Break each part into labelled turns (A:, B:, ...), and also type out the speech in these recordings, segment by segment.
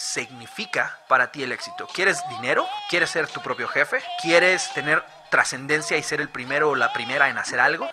A: significa para ti el éxito? ¿Quieres dinero? ¿Quieres ser tu propio jefe? ¿Quieres tener trascendencia y ser el primero o la primera en hacer algo?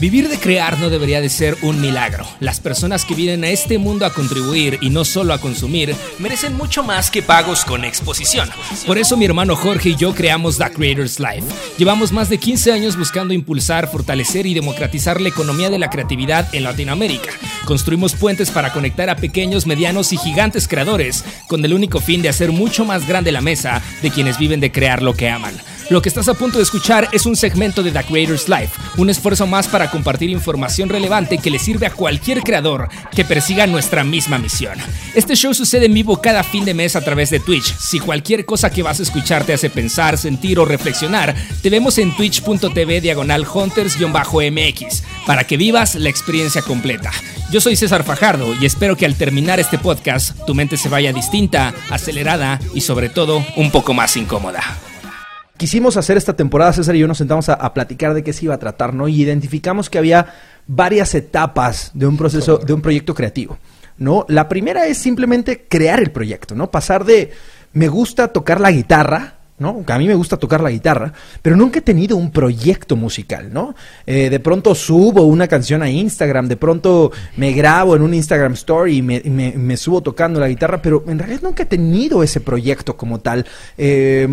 B: Vivir de crear no debería de ser un milagro. Las personas que vienen a este mundo a contribuir y no solo a consumir merecen mucho más que pagos con exposición. Por eso mi hermano Jorge y yo creamos The Creators Life. Llevamos más de 15 años buscando impulsar, fortalecer y democratizar la economía de la creatividad en Latinoamérica. Construimos puentes para conectar a pequeños, medianos y gigantes creadores con el único fin de hacer mucho más grande la mesa de quienes viven de crear lo que aman. Lo que estás a punto de escuchar es un segmento de The Creators Life, un esfuerzo más para compartir información relevante que le sirve a cualquier creador que persiga nuestra misma misión. Este show sucede en vivo cada fin de mes a través de Twitch. Si cualquier cosa que vas a escuchar te hace pensar, sentir o reflexionar, te vemos en twitch.tv diagonal hunters-mx para que vivas la experiencia completa. Yo soy César Fajardo y espero que al terminar este podcast tu mente se vaya distinta, acelerada y sobre todo un poco más incómoda
A: quisimos hacer esta temporada, César y yo nos sentamos a, platicar de qué se iba a tratar, ¿no? Y identificamos que había varias etapas de un proceso, de un proyecto creativo, ¿no? La primera es simplemente crear el proyecto, ¿no? Pasar de me gusta tocar la guitarra, ¿no? A mí me gusta tocar la guitarra, pero nunca he tenido un proyecto musical, ¿no? Eh, de pronto subo una canción a Instagram, de pronto me grabo en un Instagram Story y me, me subo tocando la guitarra, pero en realidad nunca he tenido ese proyecto como tal. Eh,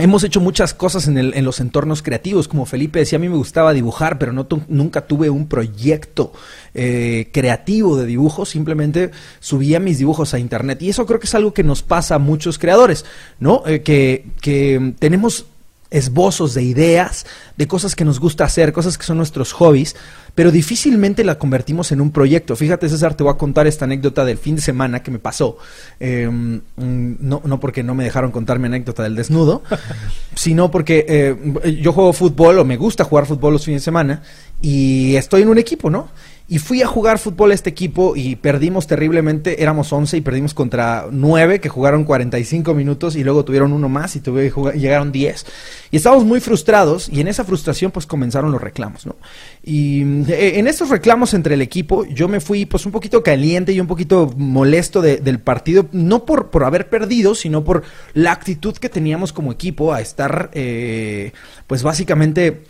A: Hemos hecho muchas cosas en, el, en, los entornos creativos, como Felipe decía, a mí me gustaba dibujar, pero no nunca tuve un proyecto eh, creativo de dibujo, simplemente subía mis dibujos a internet. Y eso creo que es algo que nos pasa a muchos creadores, ¿no? Eh, que, que tenemos esbozos de ideas, de cosas que nos gusta hacer, cosas que son nuestros hobbies, pero difícilmente la convertimos en un proyecto. Fíjate, César, te voy a contar esta anécdota del fin de semana que me pasó. Em, no, no porque no me dejaron contar mi anécdota del desnudo, sino porque eh, yo juego fútbol o me gusta jugar fútbol los fines de semana y estoy en un equipo, ¿no? Y fui a jugar fútbol a este equipo y perdimos terriblemente. Éramos 11 y perdimos contra 9 que jugaron 45 minutos y luego tuvieron uno más y tuve, llegaron 10. Y estábamos muy frustrados y en esa frustración pues comenzaron los reclamos, ¿no? Y eh, en estos reclamos entre el equipo yo me fui pues un poquito caliente y un poquito molesto del partido, no por, por haber perdido, sino por la actitud que teníamos como equipo a estar eh, pues básicamente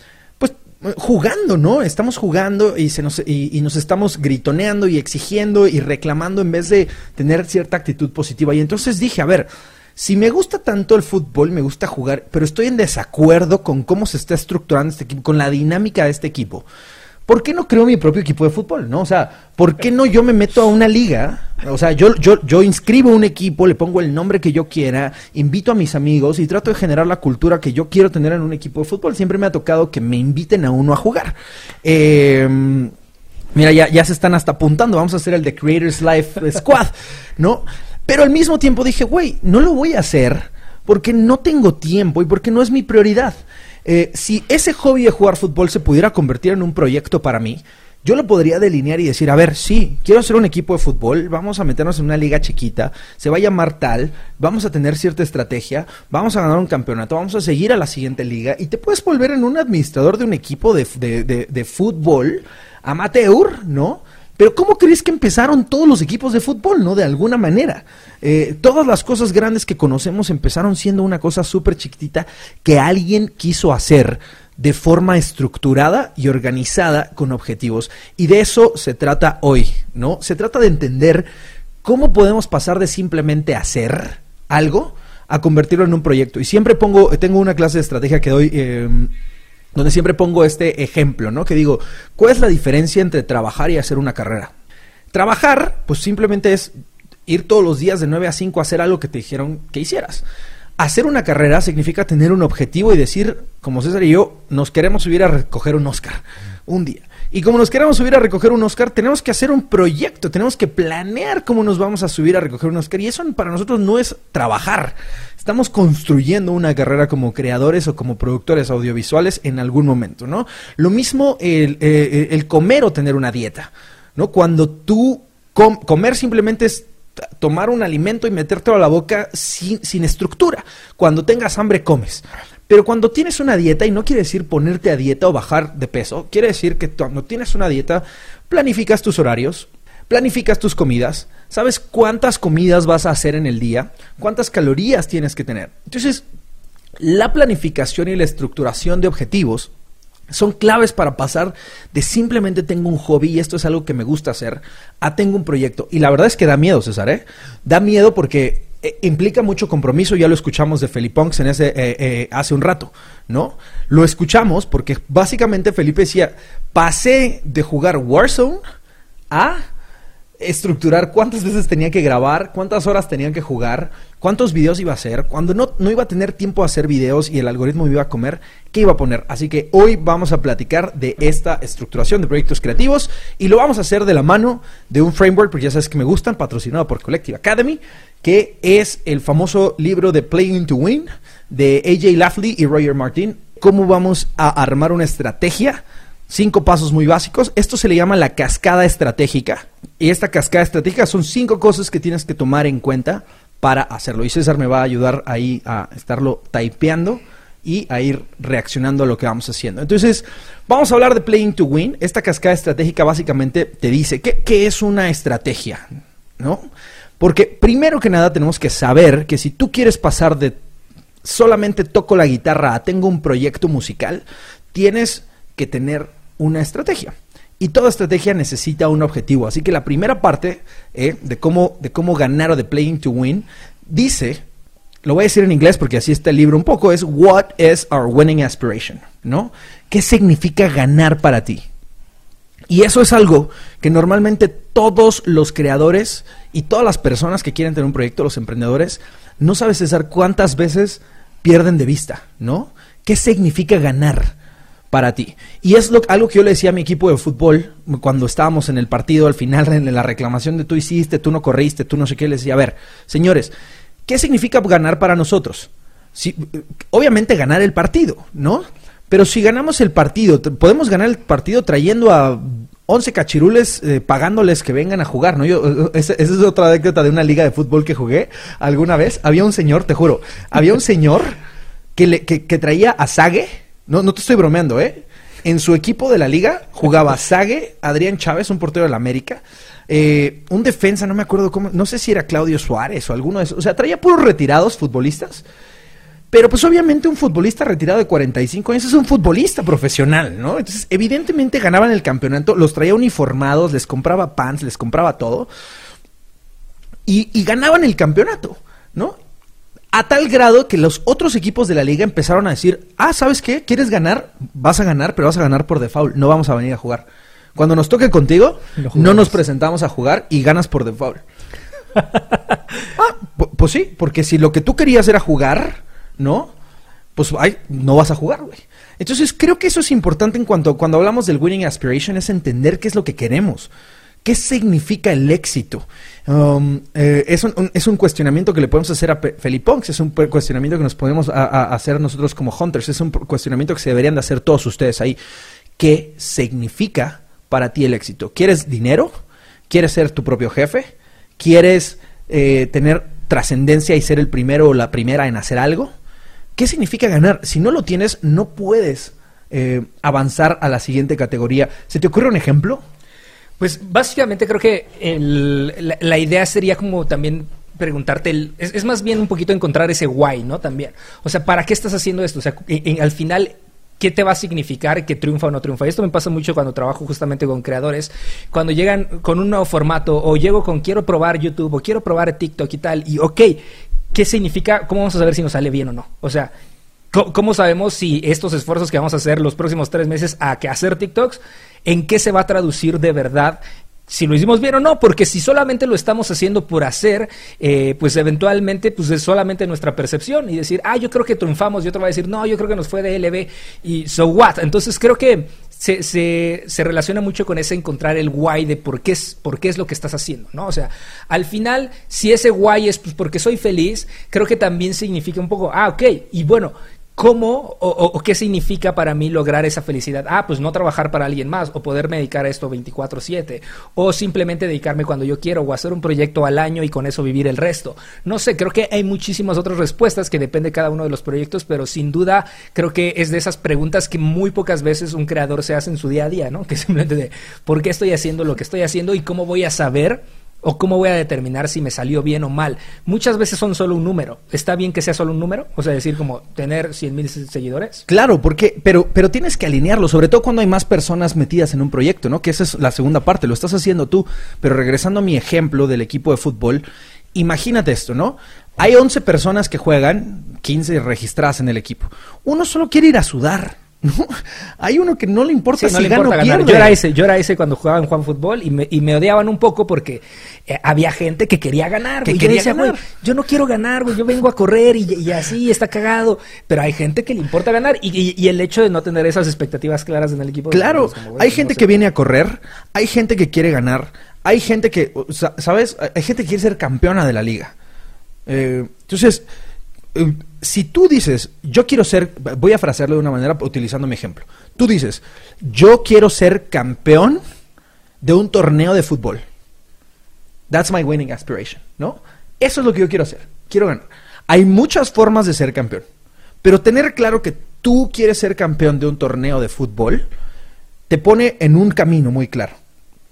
A: jugando, ¿no? Estamos jugando y, se nos, y, nos estamos gritoneando y exigiendo y reclamando en vez de tener cierta actitud positiva. Y entonces dije, a ver, si me gusta tanto el fútbol, me gusta jugar, pero estoy en desacuerdo con cómo se está estructurando este equipo, con la dinámica de este equipo. ¿Por qué no creo mi propio equipo de fútbol? ¿No? O sea, ¿por qué no yo me meto a una liga? O sea, yo, yo, yo inscribo un equipo, le pongo el nombre que yo quiera, invito a mis amigos y trato de generar la cultura que yo quiero tener en un equipo de fútbol. Siempre me ha tocado que me inviten a uno a jugar. Em, mira, ya, ya se están hasta apuntando, vamos a hacer el The Creators Life Squad, ¿no? Pero al mismo tiempo dije, güey, no lo voy a hacer porque no tengo tiempo y porque no es mi prioridad. Eh, si ese hobby de jugar fútbol se pudiera convertir en un proyecto para mí, yo lo podría delinear y decir, a ver, sí, quiero hacer un equipo de fútbol, vamos a meternos en una liga chiquita, se va a llamar tal, vamos a tener cierta estrategia, vamos a ganar un campeonato, vamos a seguir a la siguiente liga y te puedes volver en un administrador de un equipo de, de fútbol amateur, ¿no? Pero ¿cómo crees que empezaron todos los equipos de fútbol, no? De alguna manera. Eh, todas las cosas grandes que conocemos empezaron siendo una cosa súper chiquitita que alguien quiso hacer de forma estructurada y organizada con objetivos. Y de eso se trata hoy, ¿no? Se trata de entender cómo podemos pasar de simplemente hacer algo a convertirlo en un proyecto. Y siempre pongo, tengo una clase de estrategia que doy... Eh, donde siempre pongo este ejemplo, ¿no? Que digo, ¿cuál es la diferencia entre trabajar y hacer una carrera? Trabajar, pues simplemente es ir todos los días de 9 a 5 a hacer algo que te dijeron que hicieras. Hacer una carrera significa tener un objetivo y decir, como César y yo, nos queremos subir a recoger un Oscar un día. Y como nos queremos subir a recoger un Oscar, tenemos que hacer un proyecto, tenemos que planear cómo nos vamos a subir a recoger un Oscar. Y eso para nosotros no es trabajar. Estamos construyendo una carrera como creadores o como productores audiovisuales en algún momento, ¿no? Lo mismo el, eh, el comer o tener una dieta, ¿no? Cuando tú comer simplemente es tomar un alimento y metértelo a la boca sin, sin estructura. Cuando tengas hambre, comes. Pero cuando tienes una dieta, y no quiere decir ponerte a dieta o bajar de peso, quiere decir que cuando tienes una dieta, planificas tus horarios, planificas tus comidas, sabes cuántas comidas vas a hacer en el día, cuántas calorías tienes que tener. Entonces, la planificación y la estructuración de objetivos son claves para pasar de simplemente tengo un hobby y esto es algo que me gusta hacer a tengo un proyecto. Y la verdad es que da miedo, César, ¿eh? Da miedo porque eh, implica mucho compromiso, ya lo escuchamos de Feliponx en ese, eh, eh, hace un rato, ¿no? Lo escuchamos porque básicamente Felipe decía, pasé de jugar Warzone a estructurar cuántas veces tenía que grabar, cuántas horas tenían que jugar, cuántos videos iba a hacer, cuando no, no iba a tener tiempo a hacer videos y el algoritmo iba a comer, ¿qué iba a poner? Así que hoy vamos a platicar de esta estructuración de proyectos creativos y lo vamos a hacer de la mano de un framework, porque ya sabes que me gustan, patrocinado por Collective Academy, que es el famoso libro de Playing to Win de AJ Lafley y Roger Martin. ¿Cómo vamos a armar una estrategia? Cinco pasos muy básicos. Esto se le llama la cascada estratégica. Y esta cascada estratégica son cinco cosas que tienes que tomar en cuenta para hacerlo. Y César me va a ayudar ahí a estarlo typeando y a ir reaccionando a lo que vamos haciendo. Entonces, vamos a hablar de Playing to Win. Esta cascada estratégica básicamente te dice qué, qué es una estrategia, ¿no? Porque primero que nada tenemos que saber que si tú quieres pasar de solamente toco la guitarra a tengo un proyecto musical, tienes que tener una estrategia. Y toda estrategia necesita un objetivo. Así que la primera parte eh, de, cómo, de cómo ganar o de playing to win dice, lo voy a decir en inglés porque así está el libro un poco, es What is our winning aspiration? ¿No? ¿Qué significa ganar para ti? Y eso es algo que normalmente todos los creadores y todas las personas que quieren tener un proyecto, los emprendedores, no sabes César cuántas veces pierden de vista, ¿no? ¿Qué significa ganar para ti? Y es lo, algo que yo le decía a mi equipo de fútbol cuando estábamos en el partido, al final en la reclamación de tú hiciste, tú no corriste, tú no sé qué, les decía, a ver, señores, ¿qué significa ganar para nosotros? Si, obviamente ganar el partido, ¿no? Pero si ganamos el partido, podemos ganar el partido trayendo a 11 cachirules eh, pagándoles que vengan a jugar, ¿no? Yo, eh, esa, es otra anécdota de una liga de fútbol que jugué alguna vez. Había un señor, te juro, había un señor que, le, que, que traía a Sague, no, no te estoy bromeando, ¿eh? En su equipo de la liga jugaba Sague, Adrián Chávez, un portero de la América, eh, un defensa, no me acuerdo cómo, no sé si era Claudio Suárez o alguno de esos, o sea, traía puros retirados futbolistas pero pues obviamente un futbolista retirado de 45 años es un futbolista profesional, ¿no? Entonces, evidentemente ganaban el campeonato, los traía uniformados, les compraba pants, les compraba todo. Y, y ganaban el campeonato, ¿no? A tal grado que los otros equipos de la liga empezaron a decir, ah, ¿sabes qué? ¿Quieres ganar? Vas a ganar, pero vas a ganar por default, no vamos a venir a jugar. Cuando nos toque contigo, no nos presentamos a jugar y ganas por default. ah, pues sí, porque si lo que tú querías era jugar, ¿no? Pues ay, no vas a jugar, güey. Entonces creo que eso es importante en cuanto cuando hablamos del winning aspiration es entender qué es lo que queremos. ¿Qué significa el éxito? Um, eh, es, un, es, un, cuestionamiento que le podemos hacer a Feliponx, es un cuestionamiento que nos podemos hacer nosotros como hunters, es un cuestionamiento que se deberían de hacer todos ustedes ahí. ¿Qué significa para ti el éxito? ¿Quieres dinero? ¿Quieres ser tu propio jefe? ¿Quieres eh, tener trascendencia y ser el primero o la primera en hacer algo? ¿Qué significa ganar? Si no lo tienes, no puedes eh, avanzar a la siguiente categoría. ¿Se te ocurre un ejemplo?
C: Pues básicamente creo que la, idea sería como también preguntarte, el, es, más bien un poquito encontrar ese why, ¿no? También. O sea, ¿para qué estás haciendo esto? O sea, al final, ¿qué te va a significar que triunfa o no triunfa? Esto me pasa mucho cuando trabajo justamente con creadores, cuando llegan con un nuevo formato o llego con quiero probar YouTube o quiero probar TikTok y tal, y ok, ¿qué significa? ¿Cómo vamos a saber si nos sale bien o no? O sea, ¿cómo sabemos si estos esfuerzos que vamos a hacer los próximos tres meses a que hacer TikToks, en qué se va a traducir de verdad si lo hicimos bien o no, porque si solamente lo estamos haciendo por hacer, eh, pues eventualmente pues es solamente nuestra percepción y decir, ah, yo creo que triunfamos y otro va a decir, no, yo creo que nos fue de LB y so what. Entonces creo que se, se, relaciona mucho con ese encontrar el why de por qué, es, por qué es lo que estás haciendo, ¿no? O sea, al final, si ese why es pues, porque soy feliz, creo que también significa un poco, ah, ok, y bueno, ¿Cómo o, qué significa para mí lograr esa felicidad? Ah, pues no trabajar para alguien más o poder dedicar a esto 24/7 o simplemente dedicarme cuando yo quiero o hacer un proyecto al año y con eso vivir el resto. No sé, creo que hay muchísimas otras respuestas que depende de cada uno de los proyectos, pero sin duda creo que es de esas preguntas que muy pocas veces un creador se hace en su día a día, ¿no? Que simplemente de ¿por qué estoy haciendo lo que estoy haciendo y cómo voy a saber ¿O cómo voy a determinar si me salió bien o mal? Muchas veces son solo un número. ¿Está bien que sea solo un número? O sea, decir como tener 100 mil seguidores.
A: Claro, porque, pero, pero tienes que alinearlo, sobre todo cuando hay más personas metidas en un proyecto, ¿no? Que esa es la segunda parte, lo estás haciendo tú. Pero regresando a mi ejemplo del equipo de fútbol, imagínate esto, ¿no? Hay 11 personas que juegan, 15 registradas en el equipo. Uno solo quiere ir a sudar no, hay uno que no le importa si gana ganar.
C: Yo era ese, yo era ese cuando jugaba en Juan Fútbol y me, y me odiaban un poco porque eh, había gente que quería ganar, Que quería yo ganar. yo no quiero ganar, güey, yo vengo a correr y, así está cagado. Pero hay gente que le importa ganar y, el hecho de no tener esas expectativas claras en el equipo.
A: Claro, hay gente que viene a correr, hay gente que quiere ganar, hay gente que, ¿sabes? Hay gente que quiere ser campeona de la liga. Eh, entonces, eh, si tú dices, yo quiero ser, voy a frasearlo de una manera utilizando mi ejemplo. Tú dices, yo quiero ser campeón de un torneo de fútbol. That's my winning aspiration, ¿no? Eso es lo que yo quiero hacer. Quiero ganar. Hay muchas formas de ser campeón, pero tener claro que tú quieres ser campeón de un torneo de fútbol te pone en un camino muy claro.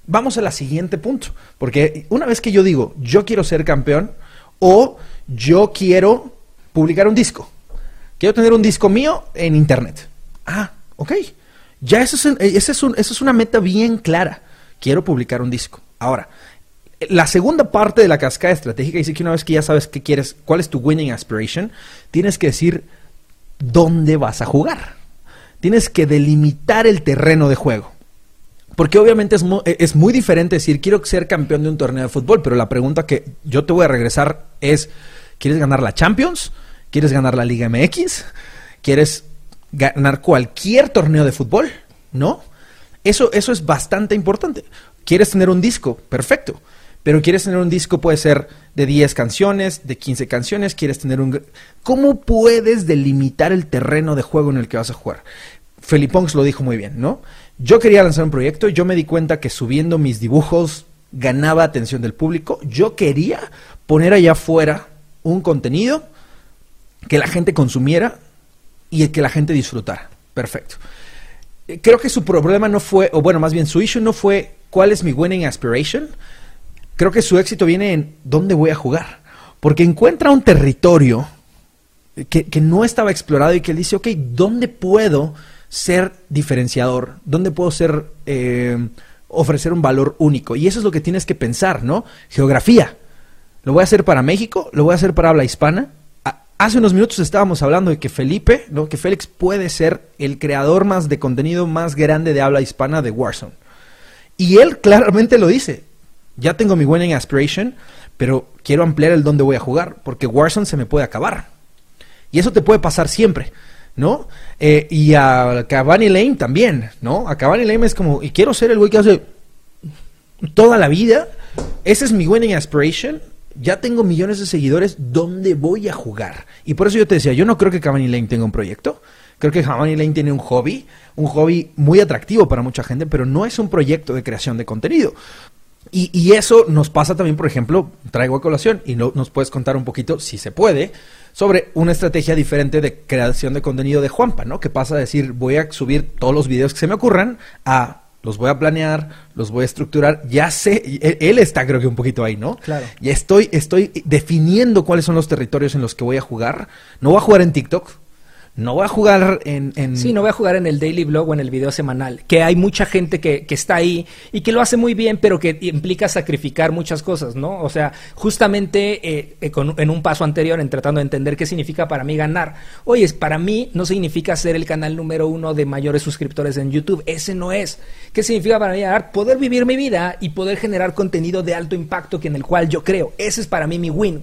A: Vamos a la siguiente punto, porque una vez que yo digo, yo quiero ser campeón o yo quiero publicar un disco. Quiero tener un disco mío en internet. Ah, ok. Ya eso es, esa es, es una meta bien clara. Quiero publicar un disco. Ahora, la segunda parte de la cascada estratégica dice que una vez que ya sabes qué quieres, cuál es tu winning aspiration, tienes que decir dónde vas a jugar. Tienes que delimitar el terreno de juego. Porque obviamente es es muy diferente decir quiero ser campeón de un torneo de fútbol, pero la pregunta que yo te voy a regresar es, ¿quieres ganar la Champions? ¿Quieres ganar la Liga MX? ¿Quieres ganar cualquier torneo de fútbol? ¿No? Eso, eso es bastante importante. ¿Quieres tener un disco? Perfecto. Pero quieres tener un disco, puede ser de 10 canciones, de 15 canciones, quieres tener un... ¿Cómo puedes delimitar el terreno de juego en el que vas a jugar? Felipongs lo dijo muy bien, ¿no? Yo quería lanzar un proyecto, yo me di cuenta que subiendo mis dibujos ganaba atención del público, yo quería poner allá afuera un contenido que la gente consumiera y que la gente disfrutara. Perfecto. Eh, creo que su problema no fue, o bueno, más bien su issue no fue cuál es mi winning aspiration. Creo que su éxito viene en dónde voy a jugar. Porque encuentra un territorio que, no estaba explorado y que él dice, ok, ¿dónde puedo ser diferenciador? ¿Dónde puedo ser, eh, ofrecer un valor único? Y eso es lo que tienes que pensar, ¿no? Geografía. ¿Lo voy a hacer para México? ¿Lo voy a hacer para habla hispana? Hace unos minutos estábamos hablando de que Felipe, ¿no? que Félix puede ser el creador más de contenido más grande de habla hispana de Warzone. Y él claramente lo dice. Ya tengo mi winning aspiration, pero quiero ampliar el dónde voy a jugar, porque Warzone se me puede acabar. Y eso te puede pasar siempre, ¿no? Eh, y a Cavani Lane también, ¿no? A Cavani Lane es como, y quiero ser el güey que hace toda la vida. Ese es mi winning aspiration ya tengo millones de seguidores, ¿dónde voy a jugar? Y por eso yo te decía, yo no creo que Cavani Lane tenga un proyecto. Creo que Cavani Lane tiene un hobby, un hobby muy atractivo para mucha gente, pero no es un proyecto de creación de contenido. Y, eso nos pasa también, por ejemplo, traigo a colación y no, nos puedes contar un poquito, si se puede, sobre una estrategia diferente de creación de contenido de Juanpa, ¿no? Que pasa a decir, voy a subir todos los videos que se me ocurran a los voy a planear, los voy a estructurar, ya sé, él, está creo que un poquito ahí, ¿no?
C: Claro.
A: Ya estoy, estoy definiendo cuáles son los territorios en los que voy a jugar. No voy a jugar en TikTok, no voy a jugar en, en,
C: Sí, no voy a jugar en el daily blog o en el video semanal, que hay mucha gente que, que, está ahí y que lo hace muy bien, pero que implica sacrificar muchas cosas, ¿no? O sea, justamente eh, eh, en un paso anterior, en tratando de entender qué significa para mí ganar. Oye, para mí no significa ser el canal número uno de mayores suscriptores en YouTube, ese no es. ¿Qué significa para mí ganar? Poder vivir mi vida y poder generar contenido de alto impacto que en el cual yo creo. Ese es para mí mi win.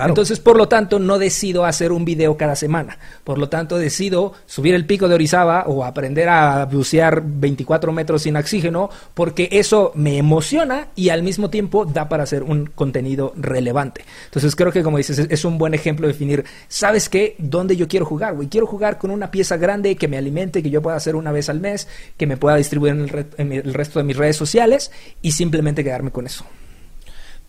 C: Entonces, por lo tanto, no decido hacer un video cada semana. Por lo tanto, decido subir el pico de Orizaba o aprender a bucear 24 metros sin oxígeno porque eso me emociona y al mismo tiempo da para hacer un contenido relevante. Entonces creo que como dices es un buen ejemplo de definir, ¿sabes qué? ¿Dónde yo quiero jugar? Güey? Quiero jugar con una pieza grande que me alimente, que yo pueda hacer una vez al mes, que me pueda distribuir en el, resto de mis redes sociales y simplemente quedarme con eso.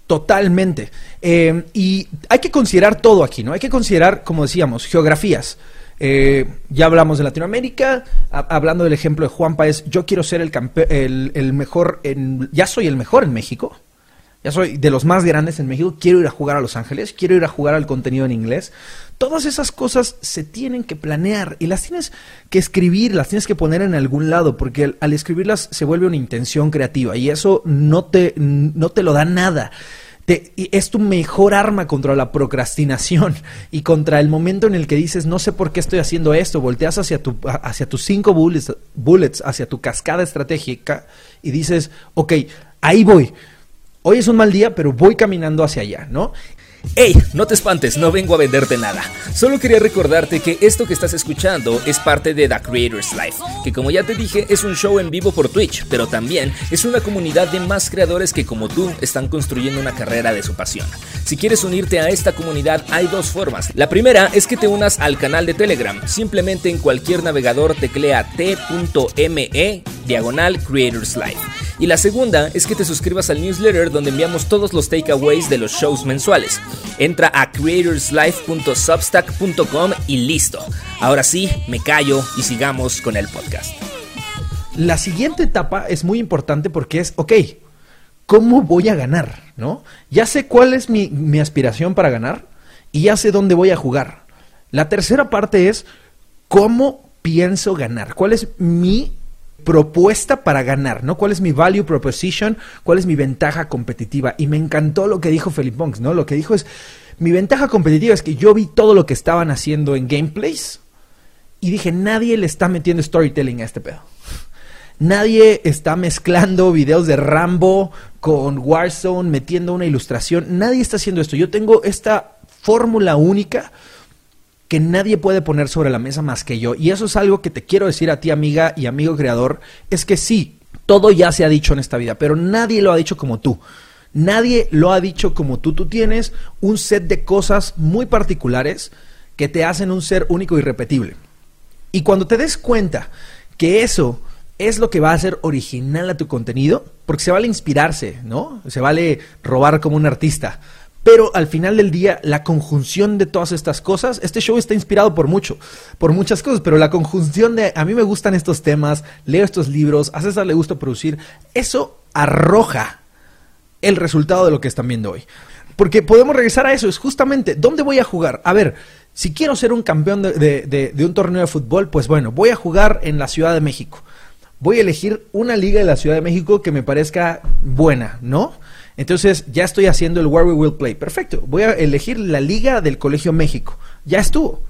A: Totalmente. Eh, y hay que considerar todo aquí, ¿no? Hay que considerar, como decíamos, geografías. Eh, ya hablamos de Latinoamérica, hablando del ejemplo de Juan Páez, yo quiero ser el, el, el, mejor, en, ya soy el mejor en México, ya soy de los más grandes en México, quiero ir a jugar a Los Ángeles, quiero ir a jugar al contenido en inglés. Todas esas cosas se tienen que planear y las tienes que escribir, las tienes que poner en algún lado, porque al, escribirlas se vuelve una intención creativa y eso no te, no te lo da nada. es tu mejor arma contra la procrastinación y contra el momento en el que dices, no sé por qué estoy haciendo esto, volteas hacia, tu, hacia tus cinco bullets, bullets, hacia tu cascada estratégica y dices, ok, ahí voy. Hoy es un mal día, pero voy caminando hacia allá, ¿no?
C: Hey, no te espantes, no vengo a venderte nada. Solo quería recordarte que esto que estás escuchando es parte de The Creators Life, que como ya te dije es un show en vivo por Twitch, pero también es una comunidad de más creadores que como tú están construyendo una carrera de su pasión. Si quieres unirte a esta comunidad hay dos formas. La primera es que te unas al canal de Telegram. Simplemente en cualquier navegador teclea t.me diagonal Creators Life. Y la segunda es que te suscribas al newsletter donde enviamos todos los takeaways de los shows mensuales. Entra a creatorslife.substack.com y listo. Ahora sí, me callo y sigamos con el podcast.
A: La siguiente etapa es muy importante porque es, ok, ¿cómo voy a ganar? ¿No? Ya sé cuál es mi, mi aspiración para ganar y ya sé dónde voy a jugar. La tercera parte es cómo pienso ganar, cuál es mi propuesta para ganar, ¿no? ¿Cuál es mi value proposition? ¿Cuál es mi ventaja competitiva? Y me encantó lo que dijo Philip Bonks, ¿no? Lo que dijo es, mi ventaja competitiva es que yo vi todo lo que estaban haciendo en gameplays y dije, nadie le está metiendo storytelling a este pedo. Nadie está mezclando videos de Rambo con Warzone, metiendo una ilustración. Nadie está haciendo esto. Yo tengo esta fórmula única que nadie puede poner sobre la mesa más que yo. Y eso es algo que te quiero decir a ti, amiga y amigo creador, es que sí, todo ya se ha dicho en esta vida, pero nadie lo ha dicho como tú. Nadie lo ha dicho como tú. Tú tienes un set de cosas muy particulares que te hacen un ser único y repetible. Y cuando te des cuenta que eso es lo que va a hacer original a tu contenido, porque se vale inspirarse, ¿no? Se vale robar como un artista, pero al final del día, la conjunción de todas estas cosas, este show está inspirado por mucho, por muchas cosas, pero la conjunción de a mí me gustan estos temas, leo estos libros, a César le gusta producir, eso arroja el resultado de lo que están viendo hoy. Porque podemos regresar a eso, es justamente, ¿dónde voy a jugar? A ver, si quiero ser un campeón de, de un torneo de fútbol, pues bueno, voy a jugar en la Ciudad de México. Voy a elegir una liga de la Ciudad de México que me parezca buena, ¿no? Entonces ya estoy haciendo el Where We Will Play. Perfecto. Voy a elegir la liga del Colegio México. Ya estuvo.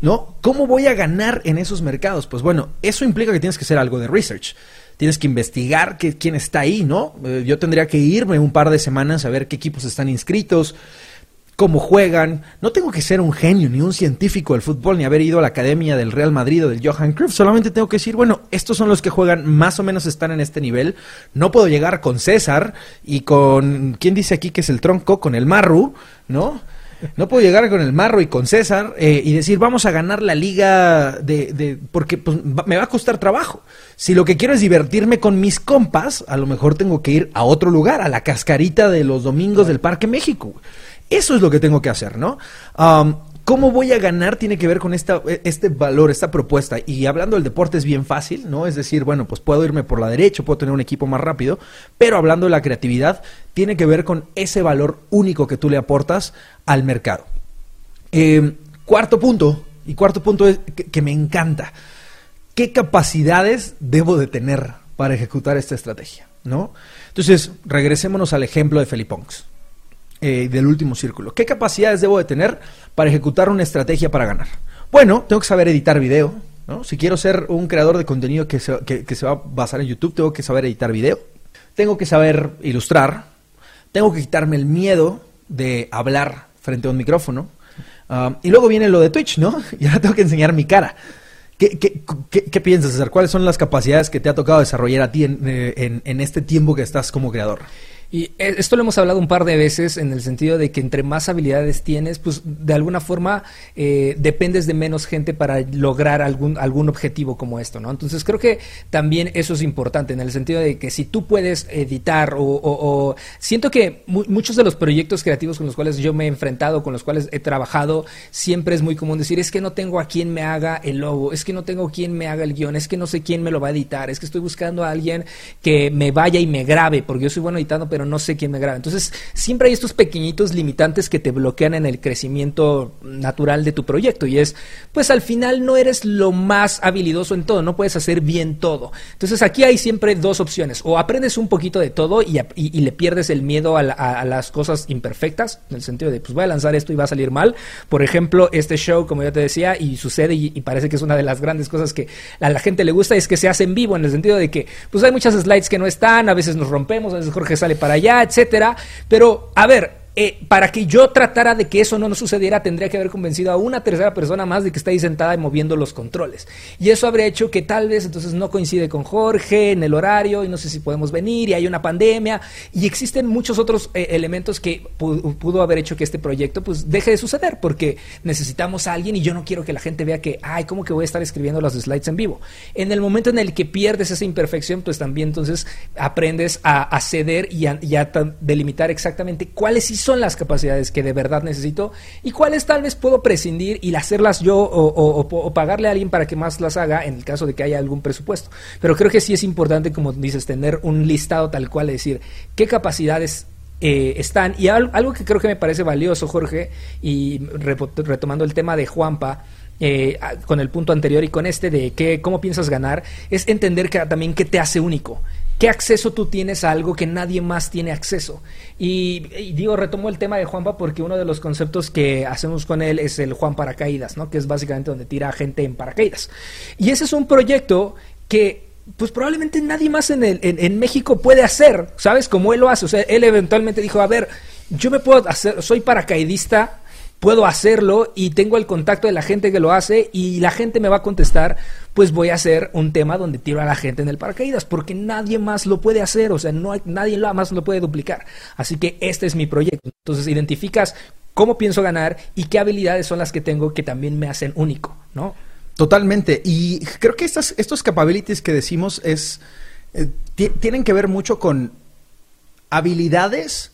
A: ¿No? ¿Cómo voy a ganar en esos mercados? Pues bueno, eso implica que tienes que hacer algo de research. Tienes que investigar quién está ahí, ¿no? Eh, yo tendría que irme un par de semanas a ver qué equipos están inscritos, cómo juegan. No tengo que ser un genio ni un científico del fútbol ni haber ido a la academia del Real Madrid o del Johan Cruyff. Solamente tengo que decir, bueno, estos son los que juegan, más o menos están en este nivel. No puedo llegar con César y con, ¿quién dice aquí que es el tronco? Con el Marru, ¿no? No puedo llegar con el Marro y con César eh, y decir, vamos a ganar la liga de... de porque pues, me va a costar trabajo. Si lo que quiero es divertirme con mis compas, a lo mejor tengo que ir a otro lugar, a la cascarita de los domingos del Parque México. Eso es lo que tengo que hacer, ¿no? ¿Cómo voy a ganar? Tiene que ver con esta, este valor, esta propuesta. Y hablando del deporte es bien fácil, ¿no? Es decir, bueno, pues puedo irme por la derecha, puedo tener un equipo más rápido, pero hablando de la creatividad, tiene que ver con ese valor único que tú le aportas al mercado. Em, cuarto punto, y cuarto punto es que, me encanta. ¿Qué capacidades debo de tener para ejecutar esta estrategia? ¿No? Entonces, regresémonos al ejemplo de Felipongs. Eh, del último círculo. ¿Qué capacidades debo de tener para ejecutar una estrategia para ganar? Bueno, tengo que saber editar video. ¿no? Si quiero ser un creador de contenido que se, que se va a basar en YouTube, tengo que saber editar video. Tengo que saber ilustrar. Tengo que quitarme el miedo de hablar frente a un micrófono. Ah, y luego viene lo de Twitch, ¿no? Y ahora tengo que enseñar mi cara. ¿Qué, qué, qué, qué piensas, César? ¿Cuáles son las capacidades que te ha tocado desarrollar a ti en, eh, en, en este tiempo que estás como creador?
C: Y eh, esto lo hemos hablado un par de veces en el sentido de que entre más habilidades tienes, pues de alguna forma eh, dependes de menos gente para lograr algún, algún objetivo como esto, ¿no? Entonces creo que también eso es importante en el sentido de que si tú puedes editar o, o, o siento que mu muchos de los proyectos creativos con los cuales yo me he enfrentado, con los cuales he trabajado, siempre es muy común decir, es que no tengo a quien me haga el logo, es que no tengo a quien me haga el guion, es que no sé quién me lo va a editar, es que estoy buscando a alguien que me vaya y me grabe, porque yo soy bueno editando, no sé quién me graba. Entonces, siempre hay estos pequeñitos limitantes que te bloquean en el crecimiento natural de tu proyecto. Y es, pues al final no eres lo más habilidoso en todo, no puedes hacer bien todo. Entonces, aquí hay siempre dos opciones. O aprendes un poquito de todo y, le pierdes el miedo a, las cosas imperfectas, en el sentido de, pues voy a lanzar esto y va a salir mal. Por ejemplo, este show, como ya te decía, y sucede, y, y parece que es una de las grandes cosas que a la gente le gusta, es que se hace en vivo, en el sentido de que, pues hay muchas slides que no están, a veces nos rompemos, a veces Jorge sale para allá, etcétera. Pero, a ver, eh, para que yo tratara de que eso no sucediera, tendría que haber convencido a una tercera persona más de que está ahí sentada y moviendo los controles. Y eso habría hecho que tal vez entonces no coincide con Jorge en el horario y no sé si podemos venir y hay una pandemia y existen muchos otros eh, elementos que pudo, haber hecho que este proyecto pues deje de suceder porque necesitamos a alguien y yo no quiero que la gente vea que, ay, ¿cómo que voy a estar escribiendo los slides en vivo? En el momento en el que pierdes esa imperfección, pues también entonces aprendes a, ceder y a, delimitar exactamente cuáles son las capacidades que de verdad necesito y cuáles tal vez puedo prescindir y hacerlas yo o, pagarle a alguien para que más las haga en el caso de que haya algún presupuesto. Pero creo que sí es importante, como dices, tener un listado tal cual, es decir, qué capacidades eh, están. Y algo que creo que me parece valioso, Jorge, y retomando el tema de Juanpa, eh, con el punto anterior y con este de que, cómo piensas ganar, es entender que también qué te hace único. ¿Qué acceso tú tienes a algo que nadie más tiene acceso? Y, digo, retomo el tema de Juanpa porque uno de los conceptos que hacemos con él es el Juan Paracaídas, ¿no? Que es básicamente donde tira gente en paracaídas. Y ese es un proyecto que pues probablemente nadie más en, el, en, México puede hacer, ¿sabes? Como él lo hace. O sea, él eventualmente dijo, a ver, yo me puedo hacer, soy paracaidista, puedo hacerlo y tengo el contacto de la gente que lo hace y la gente me va a contestar, pues voy a hacer un tema donde tiro a la gente en el paracaídas, porque nadie más lo puede hacer, o sea, no hay, nadie más lo puede duplicar. Así que este es mi proyecto. Entonces identificas cómo pienso ganar y qué habilidades son las que tengo que también me hacen único, ¿no?
A: Totalmente. Y creo que estas, estos capabilities que decimos es eh, tienen que ver mucho con habilidades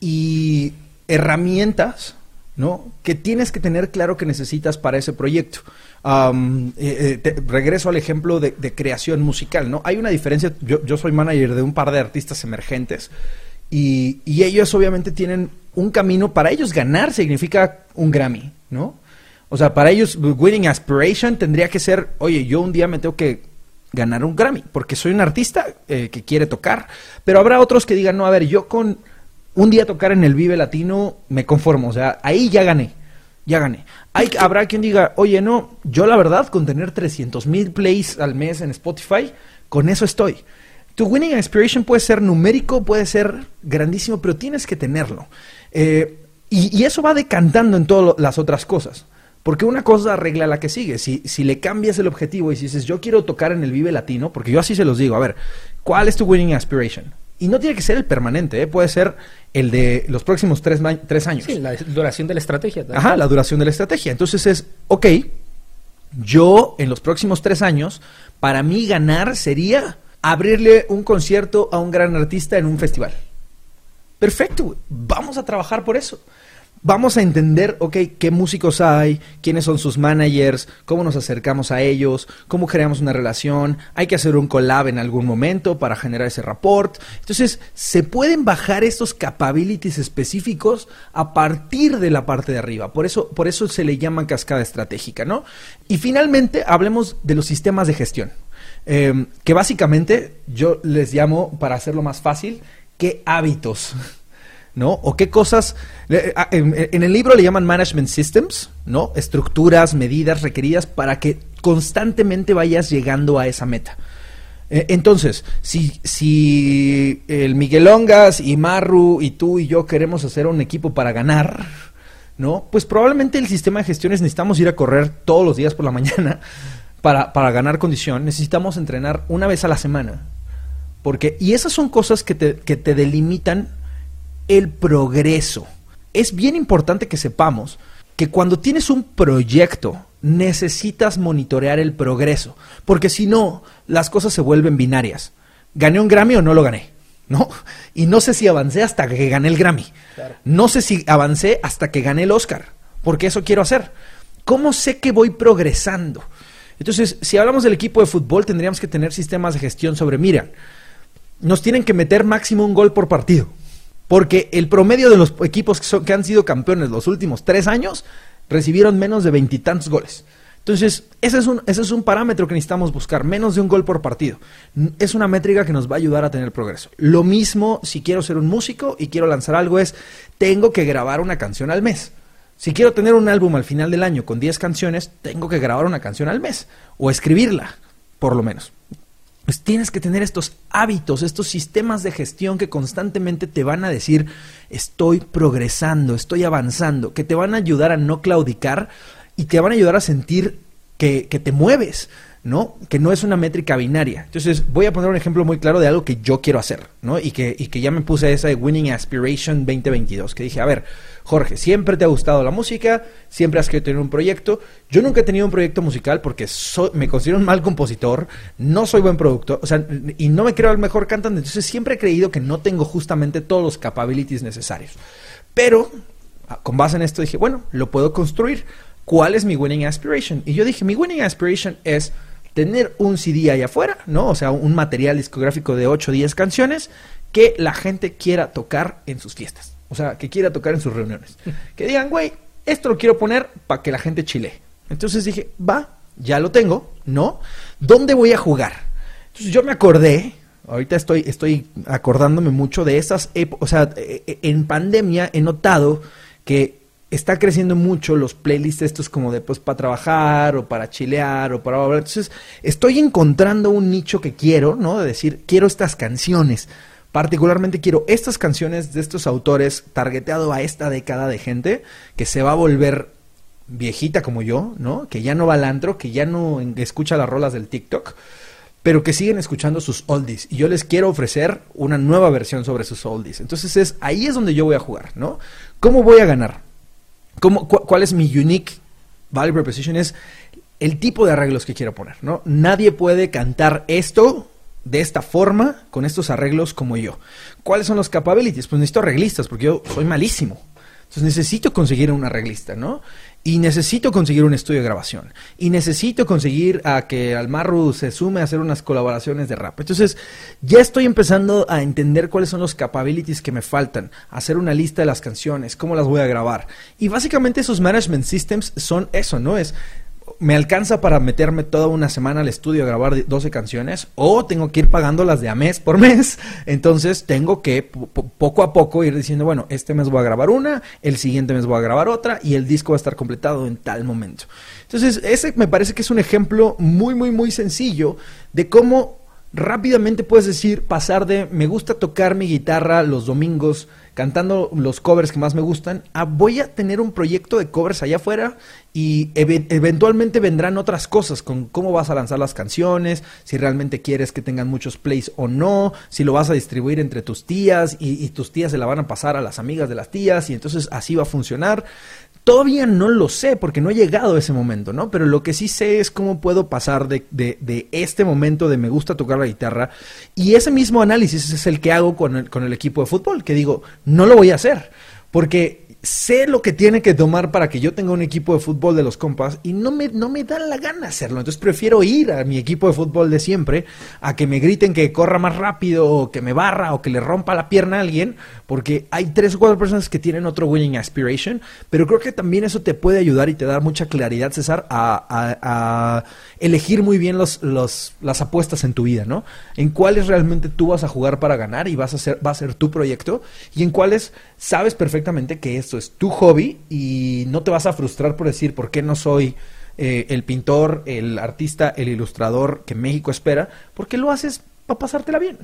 A: y herramientas ¿no? Que tienes que tener claro que necesitas para ese proyecto. Eh, eh, regreso al ejemplo de, creación musical, ¿no? Hay una diferencia, yo, soy manager de un par de artistas emergentes y, y, ellos obviamente tienen un camino, para ellos ganar significa un Grammy, ¿no? O sea, para ellos winning aspiration tendría que ser, oye, yo un día me tengo que ganar un Grammy, porque soy un artista eh, que quiere tocar, pero habrá otros que digan, no, a ver, yo con un día tocar en el Vive Latino, me conformo. O sea, ahí ya gané. Ya gané. Habrá quien diga, oye, no, yo la verdad, con tener 300 mil plays al mes en Spotify, con eso estoy. Tu winning inspiration puede ser numérico, puede ser grandísimo, pero tienes que tenerlo. Eh, y, eso va decantando en todas las otras cosas. Porque una cosa arregla la que sigue. Si, si le cambias el objetivo y si dices, yo quiero tocar en el Vive Latino, porque yo así se los digo, a ver, ¿cuál es tu winning aspiration? Y no tiene que ser el permanente, ¿eh? puede ser el de los próximos tres, tres, años.
C: Sí, la duración de la estrategia.
A: ¿también? Ajá, la duración de la estrategia. Entonces es, ok, yo en los próximos tres años, para mí ganar sería abrirle un concierto a un gran artista en un festival. Perfecto, vamos a trabajar por eso vamos a entender, ok, qué músicos hay, quiénes son sus managers, cómo nos acercamos a ellos, cómo creamos una relación, hay que hacer un collab en algún momento para generar ese rapport. Entonces, se pueden bajar estos capabilities específicos a partir de la parte de arriba. Por eso, por eso se le llama cascada estratégica, ¿no? Y finalmente, hablemos de los sistemas de gestión. Eh, que básicamente yo les llamo, para hacerlo más fácil, qué hábitos ¿no? O qué cosas, en el libro le llaman management systems, ¿no? Estructuras, medidas requeridas para que constantemente vayas llegando a esa meta. E, entonces, si, si el Miguel Ongas y Marru y tú y yo queremos hacer un equipo para ganar, ¿no? Pues probablemente el sistema de gestiones necesitamos ir a correr todos los días por la mañana para, para ganar condición. Necesitamos entrenar una vez a la semana. Porque, y esas son cosas que te, que te delimitan el progreso. Es bien importante que sepamos que cuando tienes un proyecto necesitas monitorear el progreso, porque si no, las cosas se vuelven binarias. ¿Gané un Grammy o no lo gané? ¿No? Y no sé si avancé hasta que gané el Grammy. No sé si avancé hasta que gané el Oscar, porque eso quiero hacer. ¿Cómo sé que voy progresando? Entonces, si hablamos del equipo de fútbol, tendríamos que tener sistemas de gestión sobre, mira, nos tienen que meter máximo un gol por partido. Porque el promedio de los equipos que, que han sido campeones los últimos tres años recibieron menos de veintitantos goles. Entonces, ese es, un, ese es un parámetro que necesitamos buscar, menos de un gol por partido. Es una métrica que nos va a ayudar a tener progreso. Lo mismo si quiero ser un músico y quiero lanzar algo es, tengo que grabar una canción al mes. Si quiero tener un álbum al final del año con 10 canciones, tengo que grabar una canción al mes o escribirla, por lo menos. Pues tienes que tener estos hábitos, estos sistemas de gestión que constantemente te van a decir, estoy progresando, estoy avanzando, que te van a ayudar a no claudicar y te van a ayudar a sentir que, que te mueves. ¿No? Que no es una métrica binaria. Entonces, voy a poner un ejemplo muy claro de algo que yo quiero hacer, ¿no? Y que, y que ya me puse esa de Winning Aspiration 2022, que dije, a ver, Jorge, siempre te ha gustado la música, siempre has querido tener un proyecto. Yo nunca he tenido un proyecto musical porque me considero un mal compositor, no soy buen productor, o sea, y no me creo el mejor cantante. Entonces, siempre he creído que no tengo justamente todos los capabilities necesarios. Pero, ah, con base en esto, dije, bueno, lo puedo construir. ¿Cuál es mi winning aspiration? Y yo dije, mi winning aspiration es tener un CD allá afuera, ¿no? O sea, un material discográfico de 8 o 10 canciones que la gente quiera tocar en sus fiestas. O sea, que quiera tocar en sus reuniones. Que digan, güey, esto lo quiero poner para que la gente chile. Entonces dije, va, ya lo tengo, ¿no? ¿Dónde voy a jugar? Entonces yo me acordé, ahorita estoy, estoy acordándome mucho de esas épocas, o sea, e, e, en pandemia he notado que está creciendo mucho los playlists estos como de pues para trabajar o para chilear o para entonces estoy encontrando un nicho que quiero no de decir quiero estas canciones. Particularmente quiero estas canciones de estos autores targeteado a esta década de gente que se va a volver viejita como yo no que ya no va al antro que ya no escucha las rolas del TikTok pero que siguen escuchando sus oldies. Y yo les quiero ofrecer una nueva versión sobre sus oldies. Entonces es ahí es donde yo voy a jugar no cómo voy a ganar ¿Cuál es mi unique value proposition? Es el tipo de arreglos que quiero poner, ¿no? Nadie puede cantar esto de esta forma, con estos arreglos como yo. ¿Cuáles son los capabilities? Pues necesito arreglistas, porque yo soy malísimo. Entonces necesito conseguir un arreglista, ¿no? Y necesito conseguir un estudio de grabación. Y necesito conseguir a que Almarru se sume a hacer unas colaboraciones de rap. Entonces, ya estoy empezando a entender cuáles son los capabilities que me faltan. Hacer una lista de las canciones, cómo las voy a grabar. Y básicamente esos management systems son eso, ¿no? Es me alcanza para meterme toda una semana al estudio a grabar 12 canciones o tengo que ir pagándolas de a mes por mes. Entonces tengo que poco a poco ir diciendo, bueno, este mes voy a grabar una, el siguiente mes voy a grabar otra y el disco va a estar completado en tal momento. Entonces ese me parece que es un ejemplo muy, muy, muy sencillo de cómo rápidamente puedes decir, pasar de me gusta tocar mi guitarra los domingos cantando los covers que más me gustan, a voy a tener un proyecto de covers allá afuera y eventualmente vendrán otras cosas con cómo vas a lanzar las canciones, si realmente quieres que tengan muchos plays o no, si lo vas a distribuir entre tus tías y, y tus tías se la van a pasar a las amigas de las tías y entonces así va a funcionar. Todavía no lo sé porque no he llegado a ese momento, ¿no? Pero lo que sí sé es cómo puedo pasar de, de, este momento de me gusta tocar la guitarra y ese mismo análisis es el que hago con el, con el equipo de fútbol, que digo, no lo voy a hacer porque sé lo que tiene que tomar para que yo tenga un equipo de fútbol de los compas y no me, no me da la gana hacerlo. Entonces prefiero ir a mi equipo de fútbol de siempre a que me griten que corra más rápido o que me barra o que le rompa la pierna a alguien porque hay tres o cuatro personas que tienen otro winning aspiration, pero creo que también eso te puede ayudar y te da mucha claridad, César, a, elegir muy bien los, los, las apuestas en tu vida, ¿no? En cuáles realmente tú vas a jugar para ganar y vas a ser, va a ser tu proyecto y en cuáles sabes perfectamente que es tu hobby y no te vas a frustrar por decir por qué no soy eh, el pintor, el artista, el ilustrador que México espera, porque lo haces para pasártela bien.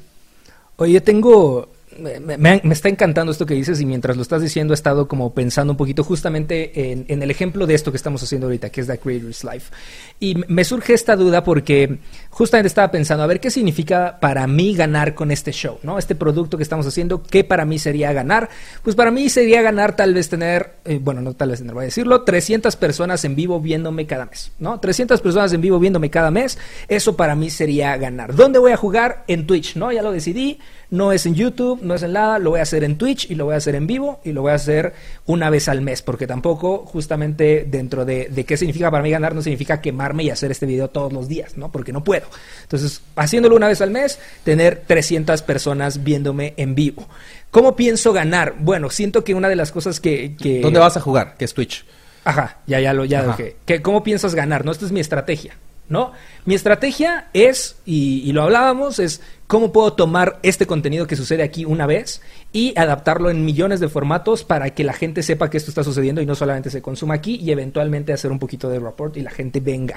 C: Oye, tengo me, está encantando esto que dices y mientras lo estás diciendo he estado como pensando un poquito justamente en, el ejemplo de esto que estamos haciendo ahorita, que es The Creator's Life. Y me surge esta duda porque justamente estaba pensando, a ver, ¿qué significa para mí ganar con este show? ¿no? Este producto que estamos haciendo, ¿qué para mí sería ganar? Pues para mí sería ganar tal vez tener, eh, bueno, no tal vez tener, voy a decirlo, 300 personas en vivo viéndome cada mes, ¿no? 300 personas en vivo viéndome cada mes, eso para mí sería ganar. ¿Dónde voy a jugar? En Twitch, ¿no? Ya lo decidí, no es en YouTube, no es en nada, lo voy a hacer en Twitch y lo voy a hacer en vivo y lo voy a hacer una vez al mes, porque tampoco justamente dentro de, de qué significa para mí ganar no significa y hacer este video todos los días, ¿no? Porque no puedo. Entonces, haciéndolo una vez al mes, tener 300 personas viéndome en vivo. ¿Cómo pienso ganar? Bueno, siento que una de las cosas que... que...
A: ¿Dónde vas a jugar? Que es Twitch.
C: Ajá, ya, ya lo, ya dejé. ¿Cómo piensas ganar? No, esta es mi estrategia, ¿no? Mi estrategia es, y, y lo hablábamos, es cómo puedo tomar este contenido que sucede aquí una vez y adaptarlo en millones de formatos para que la gente sepa que esto está sucediendo y no solamente se consuma aquí y eventualmente hacer un poquito de report y la gente venga.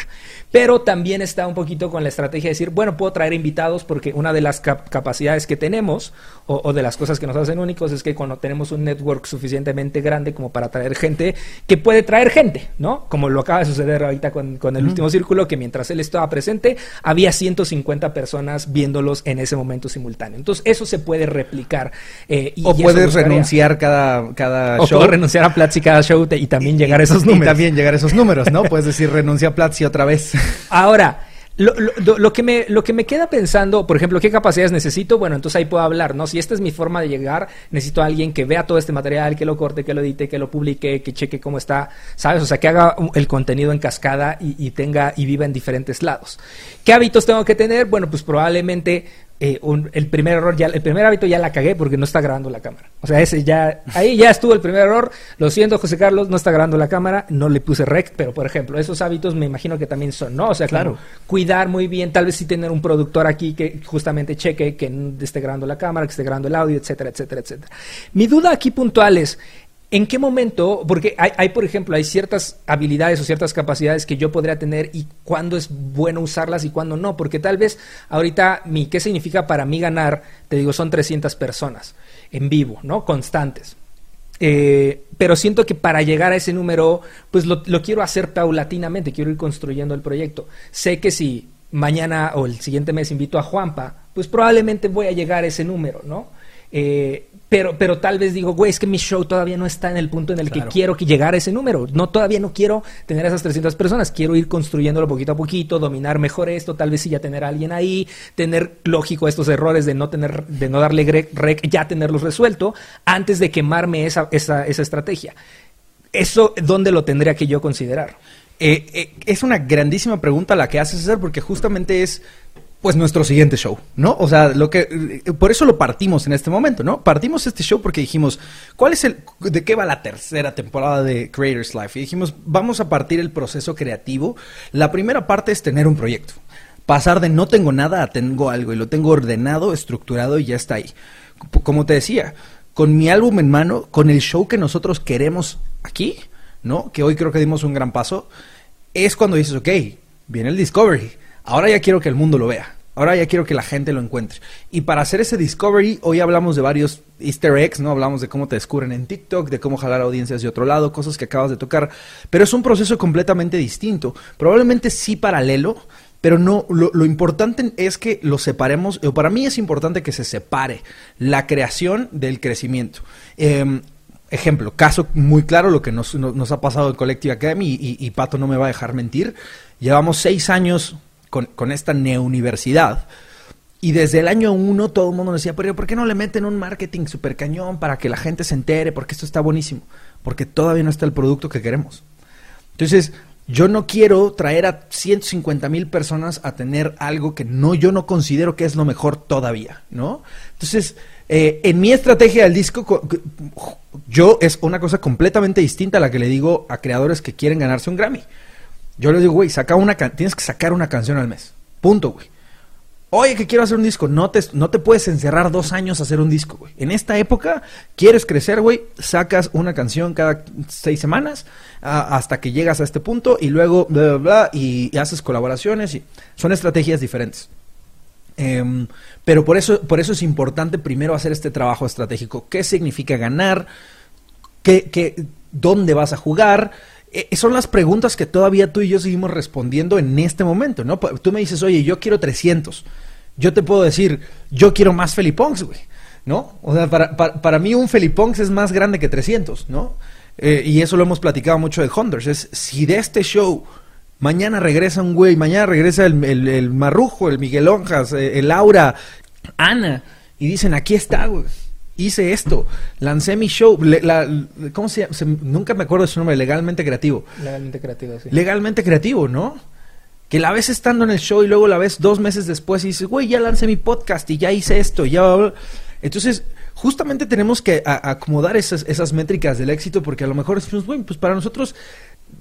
C: Pero también está un poquito con la estrategia de decir, bueno, puedo traer invitados porque una de las capacidades que tenemos o, de las cosas que nos hacen únicos es que cuando tenemos un network suficientemente grande como para traer gente, que puede traer gente, ¿no? Como lo acaba de suceder ahorita con, el último círculo, que mientras él estaba presente, había 150 personas viéndolos en ese momento simultáneo. Entonces, eso se puede replicar.
A: Eh, y, o puedes renunciar cada, cada
C: o show. renunciar a Platzi cada show y también llegar a esos números.
A: Y también llegar a esos números, ¿no? puedes decir renuncia a Platzi otra vez.
C: Ahora, lo, lo, que me, lo que me queda pensando, por ejemplo, ¿qué capacidades necesito? Bueno, entonces ahí puedo hablar, ¿no? Si esta es mi forma de llegar, necesito a alguien que vea todo este material, que lo corte, que lo edite, que lo publique, que cheque cómo está, ¿sabes? O sea, que haga el contenido en cascada y, y tenga y viva en diferentes lados. ¿Qué hábitos tengo que tener? Bueno, pues probablemente eh, el primer error, ya, el primer hábito ya la cagué porque no está grabando la cámara. O sea, ese ya, ahí ya estuvo el primer error. Lo siento, José Carlos, no está grabando la cámara, no le puse rec, pero por ejemplo, esos hábitos me imagino que también son, ¿no? O sea, claro, cuidar muy bien, tal vez sí tener un productor aquí que justamente cheque que esté grabando la cámara, que esté grabando el audio, etcétera, etcétera, etcétera. Mi duda aquí puntual es, ¿En qué momento? Porque hay, por ejemplo, hay ciertas habilidades o ciertas capacidades que yo podría tener y cuándo es bueno usarlas y cuándo no. Porque tal vez ahorita, mi, ¿qué significa para mí ganar? Te digo, son 300 personas en vivo, ¿no? Constantes. Eh, pero siento que para llegar a ese número, pues lo, lo, quiero hacer paulatinamente, quiero ir construyendo el proyecto. Sé que si mañana o el siguiente mes invito a Juanpa, pues probablemente voy a llegar a ese número, ¿no? Eh, pero, pero tal vez digo, güey, es que mi show todavía no está en el punto en el que quiero que llegar a ese número. No, todavía no quiero tener esas 300 personas. Quiero ir construyéndolo poquito a poquito, dominar mejor esto, tal vez sí ya tener a alguien ahí, tener, lógico, estos errores de no tener, de no darle rec, ya tenerlos resuelto antes de quemarme esa, esa, esa estrategia. Eso, ¿dónde lo tendría que yo considerar?
A: Eh, eh, es una grandísima pregunta la que haces, César, porque justamente es pues nuestro siguiente show, ¿no? O sea, lo que por eso lo partimos en este momento, ¿no? Partimos este show porque dijimos, ¿cuál es el de qué va la tercera temporada de Creators Life? Y dijimos, vamos a partir el proceso creativo. La primera parte es tener un proyecto. Pasar de no tengo nada a tengo algo y lo tengo ordenado, estructurado y ya está ahí. Como te decía, con mi álbum en mano, con el show que nosotros queremos aquí, ¿no? Que hoy creo que dimos un gran paso, es cuando dices, ok, viene el Discovery Ahora ya quiero que el mundo lo vea. Ahora ya quiero que la gente lo encuentre. Y para hacer ese discovery, hoy hablamos de varios easter eggs, ¿no? Hablamos de cómo te descubren en TikTok, de cómo jalar audiencias de otro lado, cosas que acabas de tocar. Pero es un proceso completamente distinto. Probablemente sí paralelo, pero no, lo, importante es que lo separemos, o para mí es importante que se separe la creación del crecimiento. Em, ejemplo, caso muy claro, lo que nos, ha pasado en Collective Academy, y, y Pato no me va a dejar mentir. Llevamos seis años con, con esta neuniversidad. Y desde el año uno todo el mundo decía, pero ¿por qué no le meten un marketing super cañón para que la gente se entere? Porque esto está buenísimo. Porque todavía no está el producto que queremos. Entonces, yo no quiero traer a 150 mil personas a tener algo que no, yo no considero que es lo mejor todavía, ¿no? Entonces, eh, en mi estrategia del disco, yo es una cosa completamente distinta a la que le digo a creadores que quieren ganarse un Grammy. Yo le digo, güey, saca una tienes que sacar una canción al mes. Punto, güey. Oye, que quiero hacer un disco. No te, no te puedes encerrar dos años a hacer un disco, güey. En esta época, quieres crecer, güey, sacas una canción cada seis semanas hasta que llegas a este punto y luego, bla, bla, bla, y, haces colaboraciones. y Son estrategias diferentes. Em, pero por eso, por eso es importante primero hacer este trabajo estratégico. ¿Qué significa ganar? ¿Qué, qué, ¿Dónde vas a jugar? Eh, son las preguntas que todavía tú y yo seguimos respondiendo en este momento, ¿no? Tú me dices, oye, yo quiero 300. Yo te puedo decir, yo quiero más Felipongs, güey, ¿no? O sea, para, para, mí un Felipongs es más grande que 300, ¿no? Eh, y eso lo hemos platicado mucho de Hunters. Es si de este show mañana regresa un güey, mañana regresa el, el, Marrujo, el Miguel Onjas, eh, el Laura, Ana, y dicen, aquí está, güey hice esto, lancé mi show, ¿cómo se llama? nunca me acuerdo de su nombre, legalmente creativo.
C: Legalmente creativo, sí.
A: Legalmente creativo, ¿no? Que la ves estando en el show y luego la ves dos meses después y dices, güey, ya lancé mi podcast y ya hice esto, ya... Entonces, justamente tenemos que acomodar esas, esas métricas del éxito porque a lo mejor decimos, güey, pues para nosotros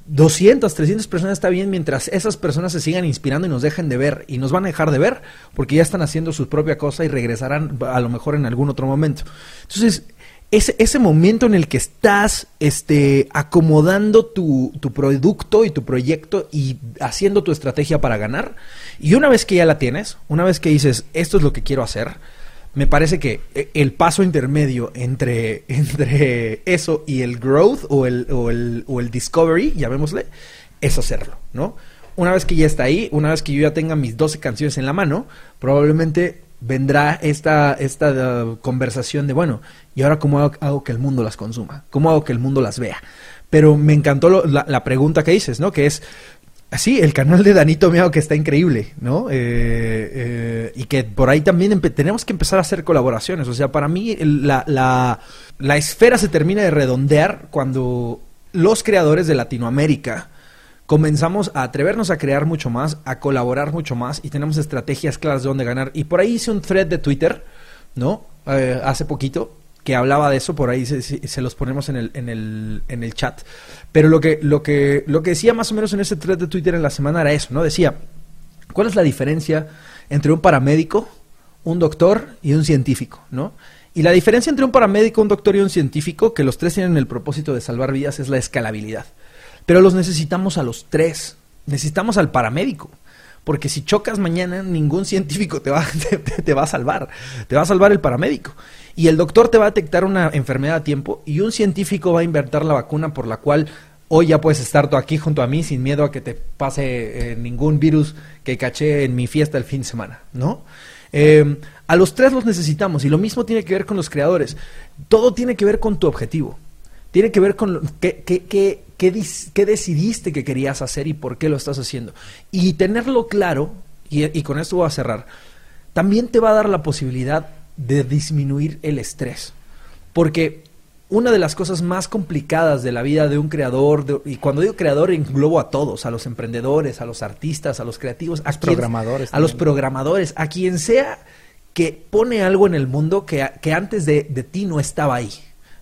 A: 200, 300 personas está bien mientras esas personas se sigan inspirando y nos dejen de ver. Y nos van a dejar de ver porque ya están haciendo su propia cosa y regresarán a lo mejor en algún otro momento. Entonces, ese, ese momento en el que estás este, acomodando tu, tu producto y tu proyecto y haciendo tu estrategia para ganar, y una vez que ya la tienes, una vez que dices, esto es lo que quiero hacer, me parece que eh, el paso intermedio entre, entre eso y el growth o el, o el, o el discovery, llamémosle, es hacerlo, ¿no? Una vez que ya está ahí, una vez que yo ya tenga mis 12 canciones en la mano, probablemente vendrá esta, esta uh, conversación de, bueno, ¿y ahora cómo hago, que el mundo las consuma? ¿Cómo hago que el mundo las vea? Pero me encantó la, la, pregunta que dices, ¿no? Que es, Sí, el canal de Danito Miao que está increíble, ¿no? Eh, eh, y que por ahí también tenemos que empezar a hacer colaboraciones. O sea, para mí la, la, la esfera se termina de redondear cuando los creadores de Latinoamérica comenzamos a atrevernos a crear mucho más, a colaborar mucho más y tenemos estrategias claras de dónde ganar. Y por ahí hice un thread de Twitter, ¿no? Eh, hace poquito, que hablaba de eso, por ahí se, los ponemos en el, en el, en el chat. Pero lo que, lo, que, lo que decía más o menos en ese thread de Twitter en la semana era eso, ¿no? Decía, ¿cuál es la diferencia entre un paramédico, un doctor y un científico, ¿no? Y la diferencia entre un paramédico, un doctor y un científico, que los tres tienen el propósito de salvar vidas, es la escalabilidad. Pero los necesitamos a los tres. Necesitamos al paramédico. Porque si chocas mañana, ningún científico te va, te va a salvar. Te va a salvar el paramédico. Y el doctor te va a detectar una enfermedad a tiempo y un científico va a inventar la vacuna por la cual hoy ya puedes estar tú aquí junto a mí sin miedo a que te pase eh, ningún virus que caché en mi fiesta el fin de semana, ¿no? Eh, a los tres los necesitamos y lo mismo tiene que ver con los creadores. Todo tiene que ver con tu objetivo. Tiene que ver con qué, decidiste que querías hacer y por qué lo estás haciendo. Y tenerlo claro, y con esto voy a cerrar, también te va a dar la posibilidad de disminuir el estrés. Porque una de las cosas más complicadas de la vida de un creador, y cuando digo creador englobo a todos, a los emprendedores, a los artistas, a los creativos, a,
C: programadores,
A: a los programadores, a quien sea que pone algo en el mundo que, que antes de, de, ti no estaba ahí.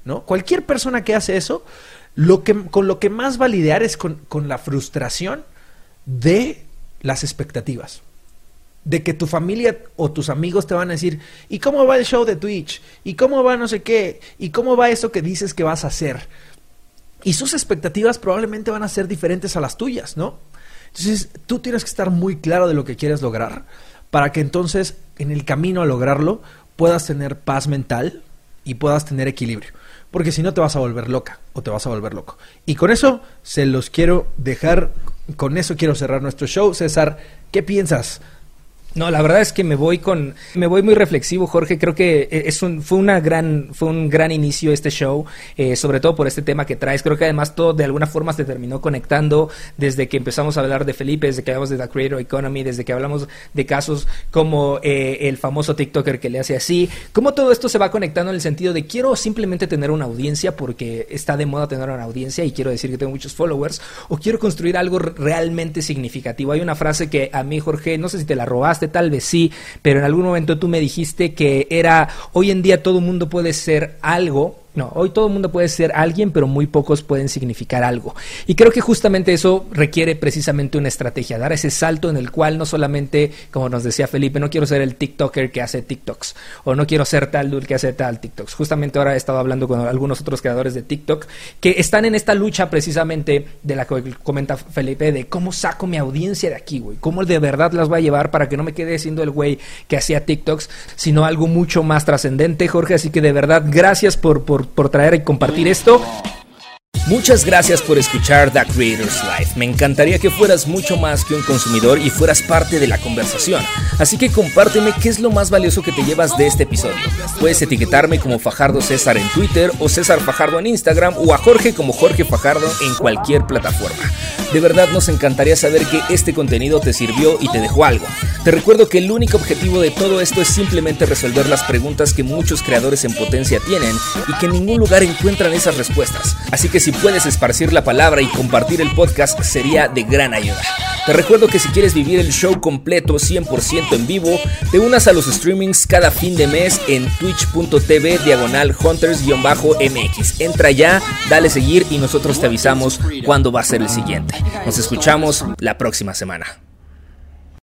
A: ¿no? Cualquier persona que hace eso, lo que, con lo que más va a lidiar es con, con la frustración de las expectativas de que tu familia o tus amigos te van a decir, ¿y cómo va el show de Twitch? ¿Y cómo va no sé qué? ¿Y cómo va eso que dices que vas a hacer? Y sus expectativas probablemente van a ser diferentes a las tuyas, ¿no? Entonces, tú tienes que estar muy claro de lo que quieres lograr para que entonces en el camino a lograrlo puedas tener paz mental y puedas tener equilibrio. Porque si no te vas a volver loca o te vas a volver loco. Y con eso se los quiero dejar, con eso quiero cerrar nuestro show. César, ¿qué piensas?
C: No, la verdad es que me voy con, me voy muy reflexivo, Jorge. Creo que eh, es un, fue una gran, fue un gran inicio este show, eh, sobre todo por este tema que traes. Creo que además todo de alguna forma se terminó conectando desde que empezamos a hablar de Felipe, desde que hablamos de la Creator Economy, desde que hablamos de casos como eh, el famoso TikToker que le hace así. Cómo todo esto se va conectando en el sentido de quiero simplemente tener una audiencia porque está de moda tener una audiencia y quiero decir que tengo muchos followers o quiero construir algo realmente significativo. Hay una frase que a mí, Jorge, no sé si te la robaste tal vez sí, pero en algún momento tú me dijiste que era, hoy en día todo mundo puede ser algo No, hoy todo el mundo puede ser alguien, pero muy pocos pueden significar algo. Y creo que justamente eso requiere precisamente una estrategia, dar ese salto en el cual no solamente, como nos decía Felipe, no quiero ser el TikToker que hace TikToks, o no quiero ser tal dude que hace tal TikToks. Justamente ahora he estado hablando con algunos otros creadores de TikTok que están en esta lucha precisamente de la que comenta Felipe, de cómo saco mi audiencia de aquí, güey, cómo de verdad las voy a llevar para que no me quede siendo el güey que hacía TikToks, sino algo mucho más trascendente, Jorge. Así que de verdad, gracias por, por por traer y compartir esto.
B: Muchas gracias por escuchar The Creators Life. Me encantaría que fueras mucho más que un consumidor y fueras parte de la conversación. Así que compárteme qué es lo más valioso que te llevas de este episodio. Puedes etiquetarme como Fajardo César en Twitter o César Fajardo en Instagram o a Jorge como Jorge Fajardo en cualquier plataforma. De verdad nos encantaría saber que este contenido te sirvió y te dejó algo. Te recuerdo que el único objetivo de todo esto es simplemente resolver las preguntas que muchos creadores en potencia tienen y que en ningún lugar encuentran esas respuestas. Así que si puedes esparcir la palabra y compartir el podcast sería de gran ayuda. Te recuerdo que si quieres vivir el show completo 100% en vivo, te unas a los streamings cada fin de mes en twitch.tv diagonal hunters-mx. Entra ya, dale seguir y nosotros te avisamos cuándo va a ser el siguiente. Nos escuchamos la próxima semana.